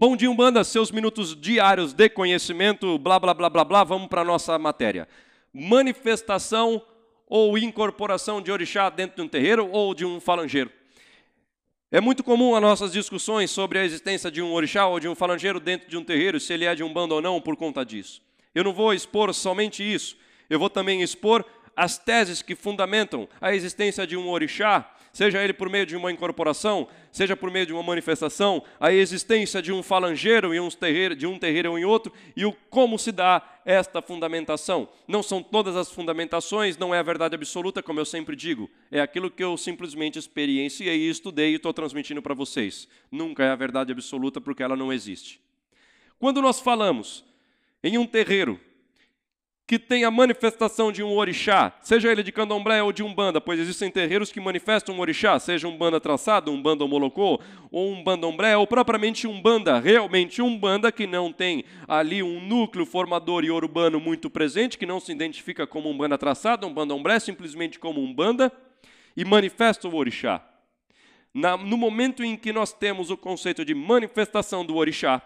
Bom dia, Umbanda, seus minutos diários de conhecimento, blá, blá, blá, blá, blá, vamos para a nossa matéria. Manifestação ou incorporação de orixá dentro de um terreiro ou de um falangeiro. É muito comum as nossas discussões sobre a existência de um orixá ou de um falangeiro dentro de um terreiro, se ele é de um bando ou não, por conta disso. Eu não vou expor somente isso, eu vou também expor as teses que fundamentam a existência de um orixá seja ele por meio de uma incorporação, seja por meio de uma manifestação, a existência de um falangeiro em um terreiro, de um terreiro em outro, e o como se dá esta fundamentação. Não são todas as fundamentações, não é a verdade absoluta, como eu sempre digo, é aquilo que eu simplesmente experienciei e estudei e estou transmitindo para vocês. Nunca é a verdade absoluta porque ela não existe. Quando nós falamos em um terreiro que tem a manifestação de um orixá, seja ele de candomblé ou de umbanda, pois existem terreiros que manifestam um orixá, seja um banda traçado, um banda homolocô, ou um bandomblé, ou propriamente um banda, realmente um banda que não tem ali um núcleo formador e urbano muito presente, que não se identifica como um banda traçado, um bandomblé, simplesmente como um banda, e manifesta o orixá. Na, no momento em que nós temos o conceito de manifestação do orixá,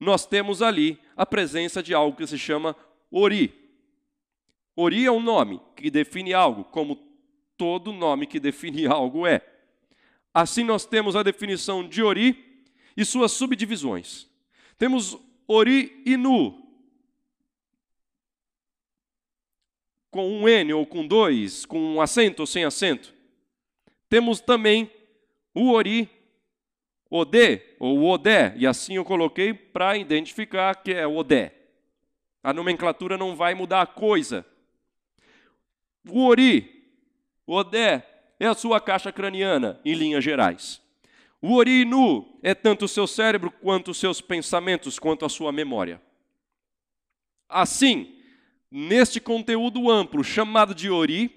nós temos ali a presença de algo que se chama ori. Ori é um nome que define algo, como todo nome que define algo é. Assim, nós temos a definição de Ori e suas subdivisões. Temos Ori e Nu, com um N ou com dois, com um acento ou sem acento. Temos também o Ori, Odé ou Odé, e assim eu coloquei para identificar que é Odé. A nomenclatura não vai mudar a coisa. O ori, o odé, é a sua caixa craniana, em linhas gerais. O ori nu é tanto o seu cérebro quanto os seus pensamentos, quanto a sua memória. Assim, neste conteúdo amplo chamado de ori,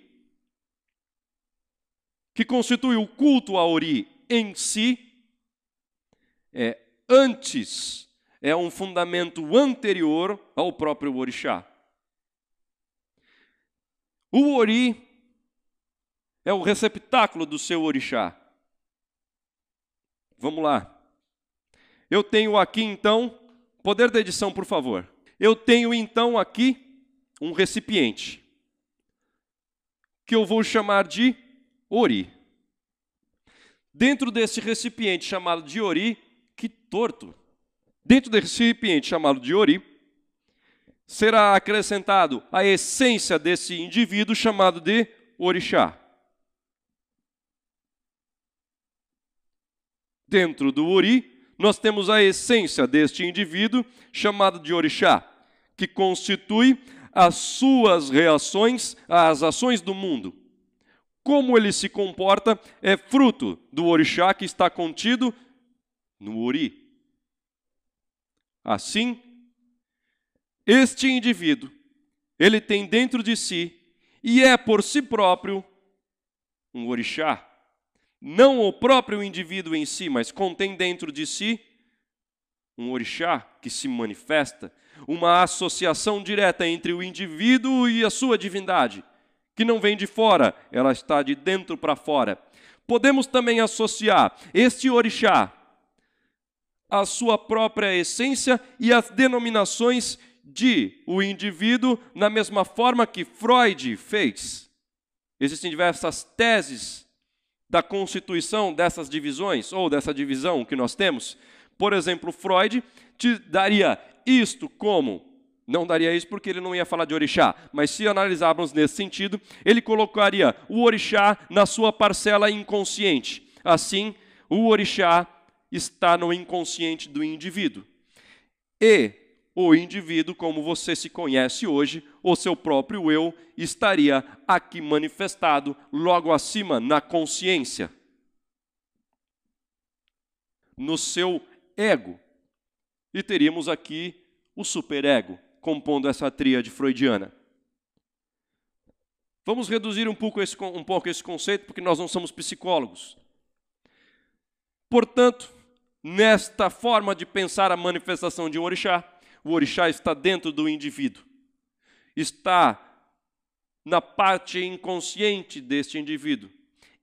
que constitui o culto a ori em si, é antes, é um fundamento anterior ao próprio orixá. O ori é o receptáculo do seu orixá. Vamos lá. Eu tenho aqui então, poder da edição, por favor. Eu tenho então aqui um recipiente que eu vou chamar de ori. Dentro desse recipiente chamado de ori, que torto. Dentro desse recipiente chamado de ori, será acrescentado a essência desse indivíduo chamado de orixá. Dentro do ori, nós temos a essência deste indivíduo chamado de orixá, que constitui as suas reações às ações do mundo. Como ele se comporta é fruto do orixá que está contido no ori. Assim, este indivíduo, ele tem dentro de si e é por si próprio um orixá. Não o próprio indivíduo em si, mas contém dentro de si um orixá que se manifesta, uma associação direta entre o indivíduo e a sua divindade, que não vem de fora, ela está de dentro para fora. Podemos também associar este orixá à sua própria essência e às denominações de o indivíduo na mesma forma que Freud fez. Existem diversas teses da constituição dessas divisões, ou dessa divisão que nós temos. Por exemplo, Freud te daria isto como não daria isso porque ele não ia falar de orixá, mas se analisarmos nesse sentido, ele colocaria o orixá na sua parcela inconsciente. Assim, o orixá está no inconsciente do indivíduo. E o indivíduo, como você se conhece hoje, o seu próprio eu, estaria aqui manifestado logo acima na consciência, no seu ego. E teríamos aqui o superego, compondo essa tríade freudiana. Vamos reduzir um pouco, esse, um pouco esse conceito, porque nós não somos psicólogos. Portanto, nesta forma de pensar a manifestação de um orixá, o orixá está dentro do indivíduo. Está na parte inconsciente deste indivíduo.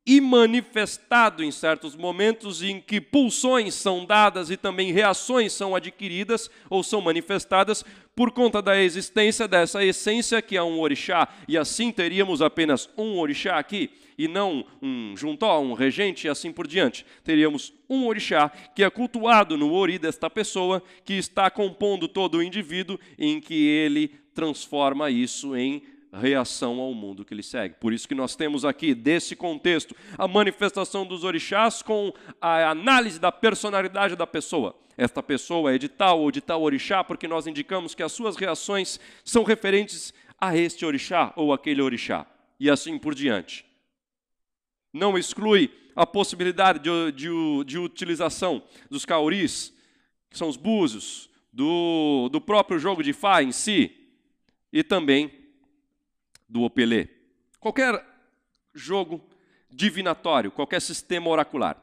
e manifestado em certos momentos em que pulsões são dadas e também reações são adquiridas ou são manifestadas por conta da existência dessa essência que é um orixá. E assim teríamos apenas um orixá aqui e não um juntó, um regente e assim por diante. Teríamos um orixá que é cultuado no ori desta pessoa que está compondo todo o indivíduo em que ele transforma isso em reação ao mundo que ele segue. Por isso que nós temos aqui, desse contexto, a manifestação dos orixás com a análise da personalidade da pessoa. Esta pessoa é de tal ou de tal orixá, porque nós indicamos que as suas reações são referentes a este orixá ou aquele orixá, e assim por diante. Não exclui a possibilidade de, de, de utilização dos cauris, que são os búzios, do, do próprio jogo de Fá em si, e também do Opelê. Qualquer jogo divinatório, qualquer sistema oracular.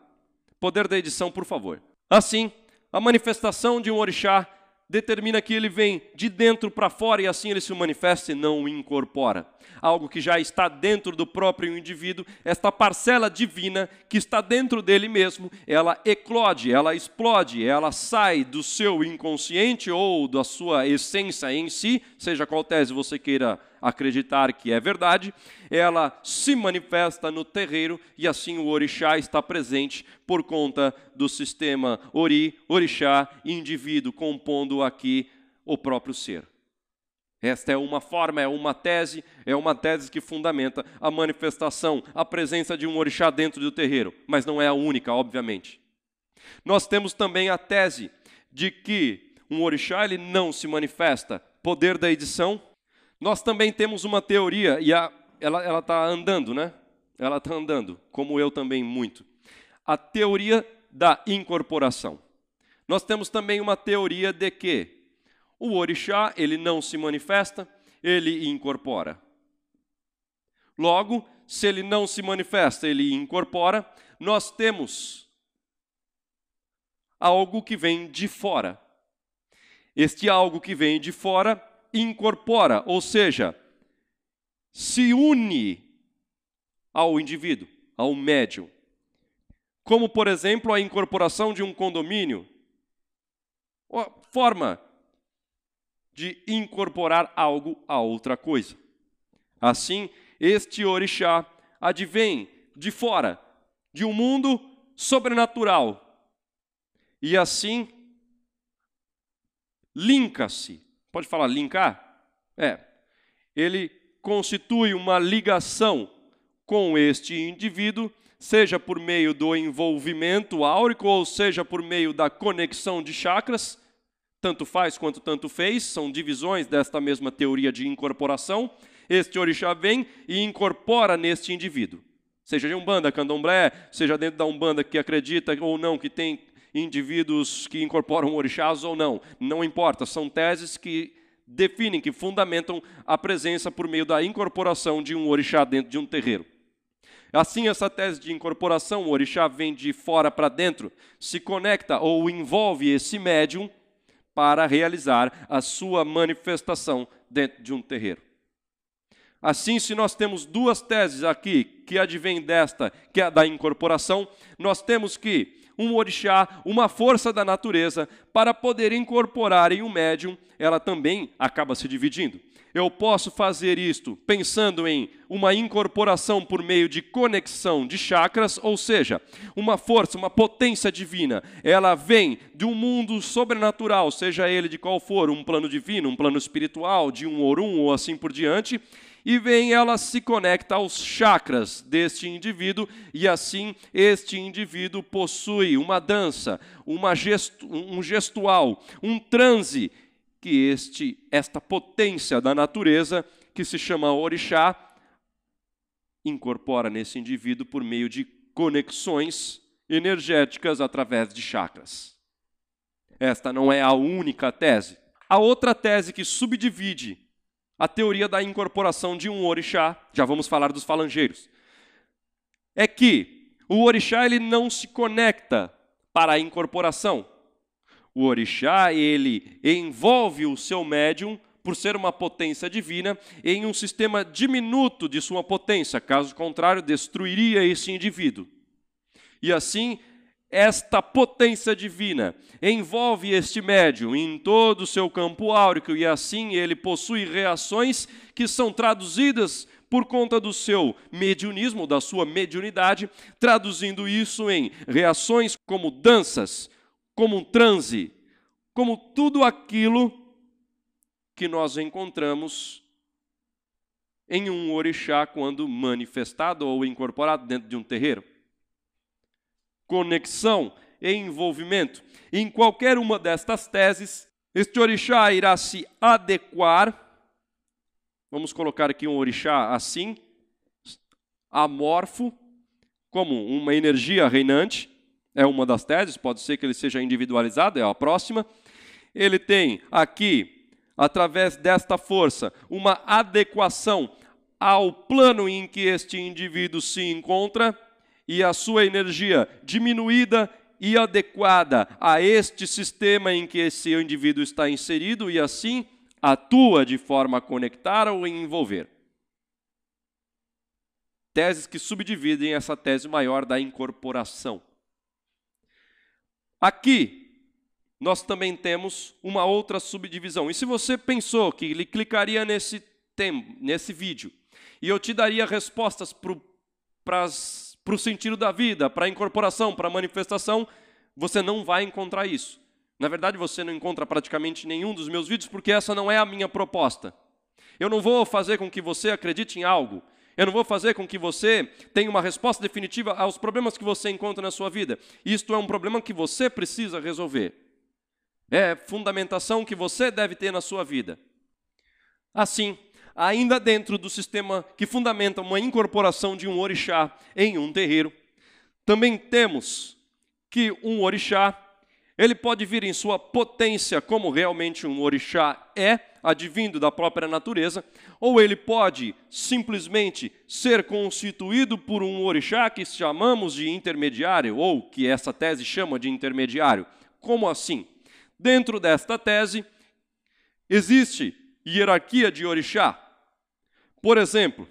Poder da edição, por favor. Assim, a manifestação de um orixá determina que ele vem de dentro para fora e assim ele se manifesta e não o incorpora. Algo que já está dentro do próprio indivíduo, esta parcela divina que está dentro dele mesmo, ela eclode, ela explode, ela sai do seu inconsciente ou da sua essência em si, seja qual tese você queira acreditar que é verdade, ela se manifesta no terreiro e assim o orixá está presente por conta do sistema ori, orixá indivíduo, compondo aqui o próprio ser. Esta é uma forma, é uma tese, é uma tese que fundamenta a manifestação, a presença de um orixá dentro do terreiro, mas não é a única, obviamente. Nós temos também a tese de que um orixá ele não se manifesta. Poder da edição, nós também temos uma teoria, e a, ela está andando, né? Ela está andando, como eu também muito. A teoria da incorporação. Nós temos também uma teoria de que o orixá, ele não se manifesta, ele incorpora. Logo, se ele não se manifesta, ele incorpora, nós temos algo que vem de fora. Este algo que vem de fora incorpora, ou seja, se une ao indivíduo, ao médium. Como, por exemplo, a incorporação de um condomínio, forma de incorporar algo a outra coisa. Assim, este orixá advém de fora, de um mundo sobrenatural. E assim, linka-se Pode falar linkar? É. Ele constitui uma ligação com este indivíduo, seja por meio do envolvimento áurico, ou seja por meio da conexão de chakras, tanto faz quanto tanto fez, são divisões desta mesma teoria de incorporação. Este orixá vem e incorpora neste indivíduo. Seja de Umbanda, Candomblé, seja dentro da Umbanda que acredita ou não que tem indivíduos que incorporam orixás ou não, não importa, são teses que definem, que fundamentam a presença por meio da incorporação de um orixá dentro de um terreiro. Assim, essa tese de incorporação, o orixá vem de fora para dentro, se conecta ou envolve esse médium para realizar a sua manifestação dentro de um terreiro. Assim, se nós temos duas teses aqui que advêm desta, que é a da incorporação, nós temos que um orixá, uma força da natureza, para poder incorporar em um médium, ela também acaba se dividindo. Eu posso fazer isto pensando em uma incorporação por meio de conexão de chakras, ou seja, uma força, uma potência divina. Ela vem de um mundo sobrenatural, seja ele de qual for, um plano divino, um plano espiritual, de um orum ou assim por diante, e vem ela se conecta aos chakras deste indivíduo e assim este indivíduo possui uma dança, uma um gestual, um transe que este esta potência da natureza que se chama orixá incorpora nesse indivíduo por meio de conexões energéticas através de chakras. Esta não é a única tese. A outra tese que subdivide a teoria da incorporação de um orixá, já vamos falar dos falangeiros, é que o orixá ele não se conecta para a incorporação. O orixá ele envolve o seu médium por ser uma potência divina, em um sistema diminuto de sua potência, caso contrário, destruiria esse indivíduo. E assim, esta potência divina envolve este médium em todo o seu campo áurico, e assim ele possui reações que são traduzidas por conta do seu mediunismo, da sua mediunidade, traduzindo isso em reações como danças, como um transe, como tudo aquilo que nós encontramos em um orixá quando manifestado ou incorporado dentro de um terreiro. Conexão e envolvimento. Em qualquer uma destas teses, este orixá irá se adequar Vamos colocar aqui um orixá assim, amorfo, como uma energia reinante, é uma das teses, pode ser que ele seja individualizado, é a próxima. Ele tem aqui, através desta força, uma adequação ao plano em que este indivíduo se encontra e a sua energia diminuída e adequada a este sistema em que esse indivíduo está inserido e assim atua de forma a conectar ou envolver. Teses que subdividem essa tese maior da incorporação. Aqui, nós também temos uma outra subdivisão. E se você pensou que ele clicaria nesse, tempo, nesse vídeo e eu te daria respostas para o sentido da vida, para a incorporação, para a manifestação, você não vai encontrar isso. Na verdade, você não encontra praticamente nenhum dos meus vídeos porque essa não é a minha proposta. Eu não vou fazer com que você acredite em algo. Eu não vou fazer com que você tenha uma resposta definitiva aos problemas que você encontra na sua vida. Isto é um problema que você precisa resolver. É fundamentação que você deve ter na sua vida. Assim, ainda dentro do sistema que fundamenta uma incorporação de um orixá em um terreiro, também temos que um orixá ele pode vir em sua potência, como realmente um orixá é, advindo da própria natureza, ou ele pode simplesmente ser constituído por um orixá que chamamos de intermediário, ou que essa tese chama de intermediário. Como assim? Dentro desta tese, existe hierarquia de orixá. Por exemplo,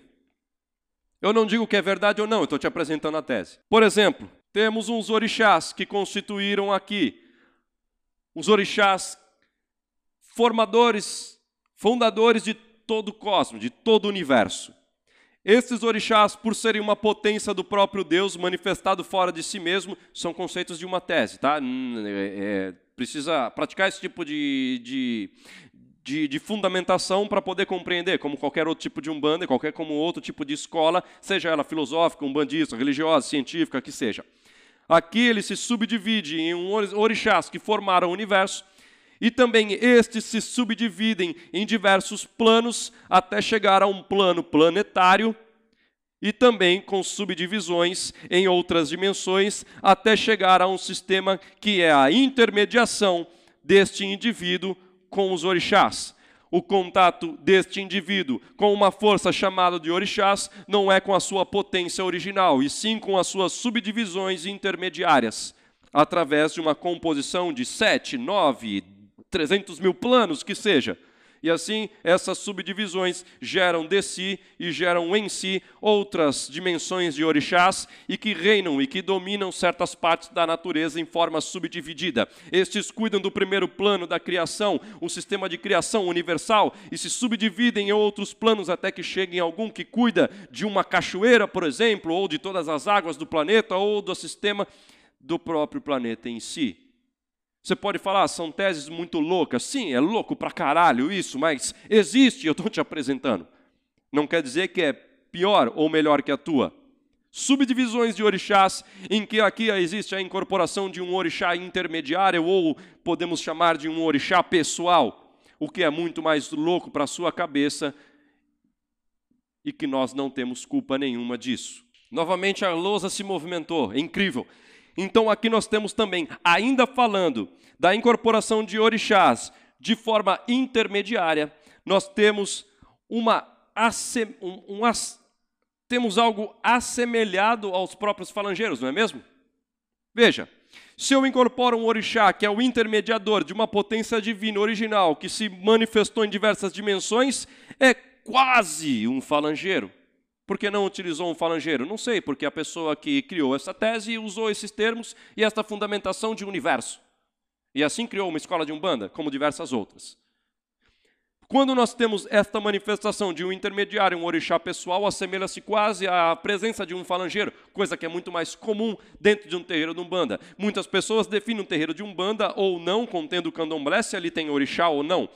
eu não digo que é verdade ou não, eu estou te apresentando a tese. Por exemplo, temos uns orixás que constituíram aqui os orixás, formadores, fundadores de todo o cosmos, de todo o universo. Esses orixás, por serem uma potência do próprio Deus manifestado fora de si mesmo, são conceitos de uma tese, tá? É, é, precisa praticar esse tipo de, de, de, de fundamentação para poder compreender, como qualquer outro tipo de umbanda, qualquer como outro tipo de escola, seja ela filosófica, umbandista, religiosa, científica, que seja. Aqui ele se subdivide em um orixás que formaram o universo, e também estes se subdividem em diversos planos até chegar a um plano planetário, e também com subdivisões em outras dimensões, até chegar a um sistema que é a intermediação deste indivíduo com os orixás o contato deste indivíduo com uma força chamada de orixás não é com a sua potência original, e sim com as suas subdivisões intermediárias, através de uma composição de sete, nove, trezentos mil planos que seja. E assim, essas subdivisões geram de si e geram em si outras dimensões de orixás e que reinam e que dominam certas partes da natureza em forma subdividida. Estes cuidam do primeiro plano da criação, o sistema de criação universal, e se subdividem em outros planos até que cheguem algum que cuida de uma cachoeira, por exemplo, ou de todas as águas do planeta, ou do sistema do próprio planeta em si. Você pode falar, ah, são teses muito loucas. Sim, é louco pra caralho isso, mas existe, eu estou te apresentando. Não quer dizer que é pior ou melhor que a tua. Subdivisões de orixás, em que aqui existe a incorporação de um orixá intermediário, ou podemos chamar de um orixá pessoal, o que é muito mais louco para a sua cabeça e que nós não temos culpa nenhuma disso. Novamente a lousa se movimentou, é incrível. Então aqui nós temos também, ainda falando da incorporação de orixás de forma intermediária, nós temos uma um, um, temos algo assemelhado aos próprios falangeiros, não é mesmo? Veja, Se eu incorporo um orixá, que é o intermediador de uma potência divina original, que se manifestou em diversas dimensões, é quase um falangeiro. Por que não utilizou um falangeiro? Não sei, porque a pessoa que criou essa tese usou esses termos e esta fundamentação de universo. E assim criou uma escola de umbanda, como diversas outras. Quando nós temos esta manifestação de um intermediário, um orixá pessoal, assemelha-se quase à presença de um falangeiro, coisa que é muito mais comum dentro de um terreiro de umbanda. Muitas pessoas definem um terreiro de umbanda ou não, contendo candomblé, se ali tem orixá ou não.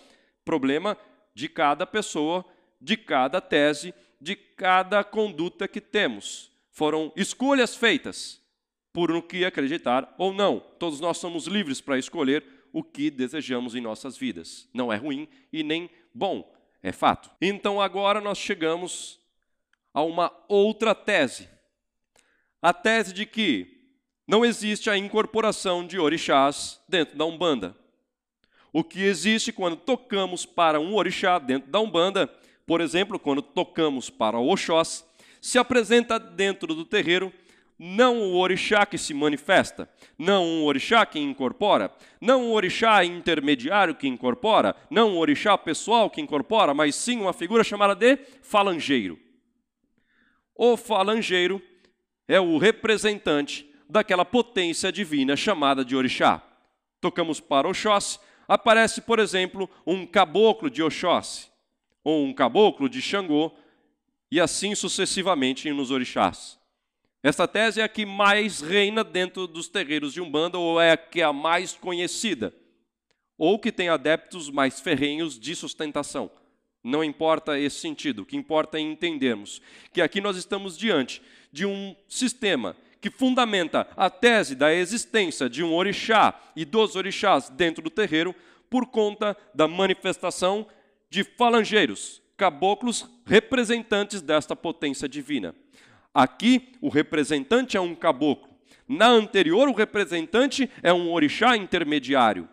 Problema de cada pessoa, de cada tese, de cada conduta que temos. Foram escolhas feitas por no que acreditar ou não. Todos nós somos livres para escolher o que desejamos em nossas vidas. Não é ruim e nem bom, é fato. Então agora nós chegamos a uma outra tese. A tese de que não existe a incorporação de orixás dentro da Umbanda. O que existe quando tocamos para um orixá dentro da Umbanda, por exemplo, quando tocamos para Oxós, se apresenta dentro do terreiro não o orixá que se manifesta, não um orixá que incorpora, não um orixá intermediário que incorpora, não um orixá pessoal que incorpora, mas sim uma figura chamada de falangeiro. O falangeiro é o representante daquela potência divina chamada de orixá. Tocamos para Oxóssi, aparece, por exemplo, um caboclo de Oxóssi, ou um caboclo de Xangô, e assim sucessivamente nos orixás. Essa tese é a que mais reina dentro dos terreiros de Umbanda, ou é a que é a mais conhecida, ou que tem adeptos mais ferrenhos de sustentação. Não importa esse sentido, o que importa é entendermos que aqui nós estamos diante de um sistema que fundamenta a tese da existência de um orixá e dos orixás dentro do terreiro por conta da manifestação de falangeiros, caboclos representantes desta potência divina. Aqui, o representante é um caboclo. Na anterior, o representante é um orixá intermediário.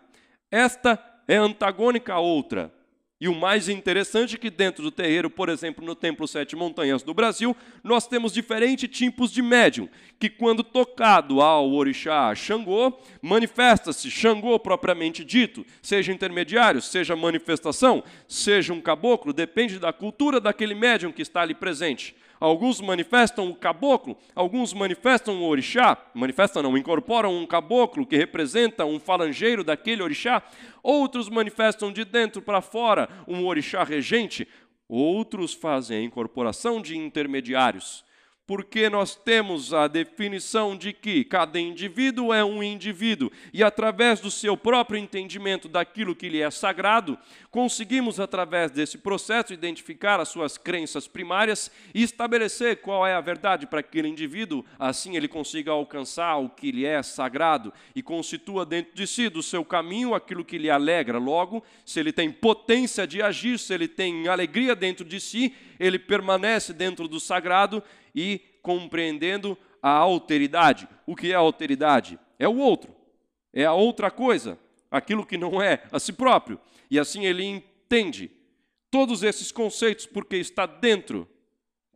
Esta é antagônica à outra. E o mais interessante é que dentro do terreiro, por exemplo, no Templo Sete Montanhas do Brasil, nós temos diferentes tipos de médium, que quando tocado ao orixá Xangô, manifesta-se Xangô propriamente dito, seja intermediário, seja manifestação, seja um caboclo, depende da cultura daquele médium que está ali presente. Alguns manifestam o caboclo, alguns manifestam o orixá, manifestam não, incorporam um caboclo que representa um falangeiro daquele orixá, outros manifestam de dentro para fora um orixá regente, outros fazem a incorporação de intermediários porque nós temos a definição de que cada indivíduo é um indivíduo e, através do seu próprio entendimento daquilo que lhe é sagrado, conseguimos, através desse processo, identificar as suas crenças primárias e estabelecer qual é a verdade para aquele indivíduo, assim ele consiga alcançar o que lhe é sagrado e constitua dentro de si, do seu caminho, aquilo que lhe alegra. Logo, se ele tem potência de agir, se ele tem alegria dentro de si, ele permanece dentro do sagrado e compreendendo a alteridade. O que é a alteridade? É o outro, é a outra coisa, aquilo que não é a si próprio. E assim ele entende todos esses conceitos porque está dentro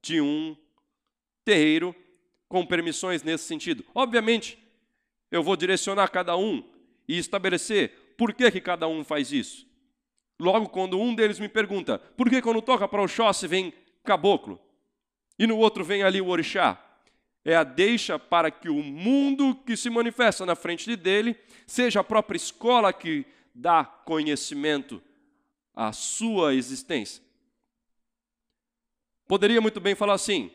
de um terreiro com permissões nesse sentido. Obviamente, eu vou direcionar cada um e estabelecer por que, que cada um faz isso. Logo, quando um deles me pergunta, por que quando toca para o Oxóssi vem caboclo? E no outro vem ali o orixá. É a deixa para que o mundo que se manifesta na frente dele seja a própria escola que dá conhecimento à sua existência. Poderia muito bem falar assim: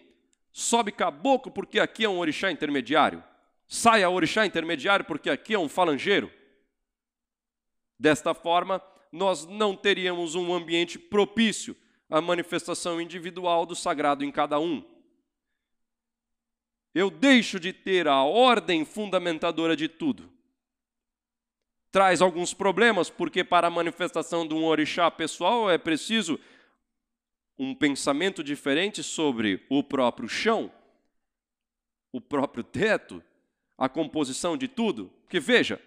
sobe caboclo porque aqui é um orixá intermediário. Saia orixá intermediário porque aqui é um falangeiro. Desta forma, nós não teríamos um ambiente propício a manifestação individual do sagrado em cada um. Eu deixo de ter a ordem fundamentadora de tudo. Traz alguns problemas, porque para a manifestação de um orixá pessoal é preciso um pensamento diferente sobre o próprio chão, o próprio teto, a composição de tudo. Porque veja,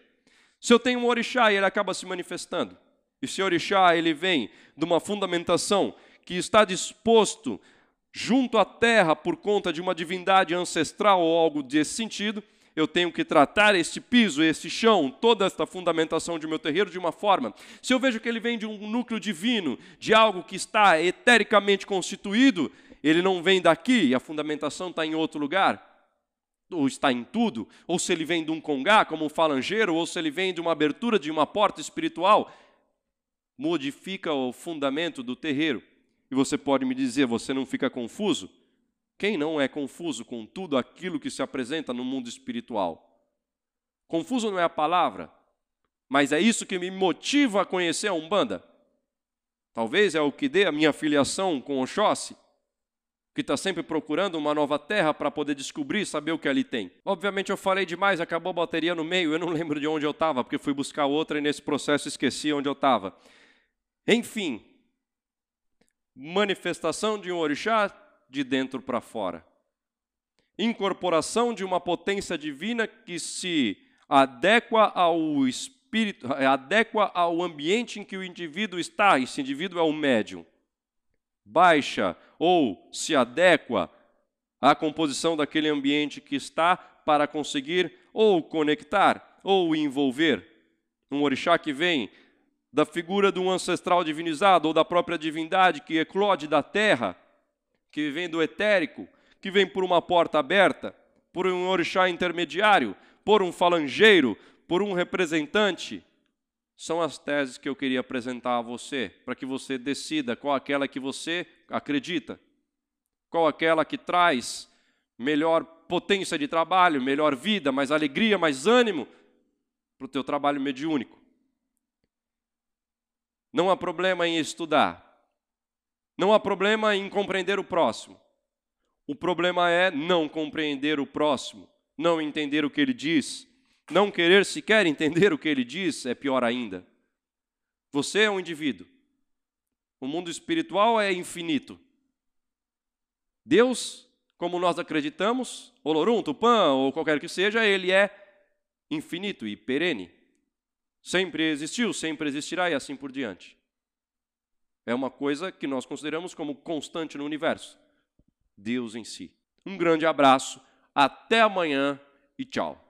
se eu tenho um orixá e ele acaba se manifestando, e se o orixá ele vem de uma fundamentação que está disposto junto à terra por conta de uma divindade ancestral ou algo desse sentido, eu tenho que tratar este piso, este chão, toda esta fundamentação de meu terreiro de uma forma. Se eu vejo que ele vem de um núcleo divino, de algo que está etericamente constituído, ele não vem daqui e a fundamentação está em outro lugar, ou está em tudo, ou se ele vem de um congá, como um falangeiro, ou se ele vem de uma abertura de uma porta espiritual, modifica o fundamento do terreiro. E você pode me dizer, você não fica confuso? Quem não é confuso com tudo aquilo que se apresenta no mundo espiritual? Confuso não é a palavra, mas é isso que me motiva a conhecer a Umbanda. Talvez é o que dê a minha filiação com Oxóssi, que está sempre procurando uma nova terra para poder descobrir, saber o que ali tem. Obviamente eu falei demais, acabou a bateria no meio, eu não lembro de onde eu estava, porque fui buscar outra e nesse processo esqueci onde eu estava. Enfim, manifestação de um orixá de dentro para fora. Incorporação de uma potência divina que se adequa ao espírito, adequa ao ambiente em que o indivíduo está, esse indivíduo é o médium. Baixa ou se adequa à composição daquele ambiente que está para conseguir ou conectar ou envolver. Um orixá que vem da figura de um ancestral divinizado ou da própria divindade que eclode da terra que vem do etérico, que vem por uma porta aberta, por um orixá intermediário, por um falangeiro, por um representante, são as teses que eu queria apresentar a você, para que você decida qual aquela que você acredita, qual aquela que traz melhor potência de trabalho, melhor vida, mais alegria, mais ânimo para o teu trabalho mediúnico. Não há problema em estudar, não há problema em compreender o próximo. O problema é não compreender o próximo, não entender o que ele diz, não querer sequer entender o que ele diz é pior ainda. Você é um indivíduo. O mundo espiritual é infinito. Deus, como nós acreditamos, Olorum, Tupã ou qualquer que seja, ele é infinito e perene. Sempre existiu, sempre existirá e assim por diante. É uma coisa que nós consideramos como constante no universo. Deus em si. Um grande abraço, até amanhã e tchau.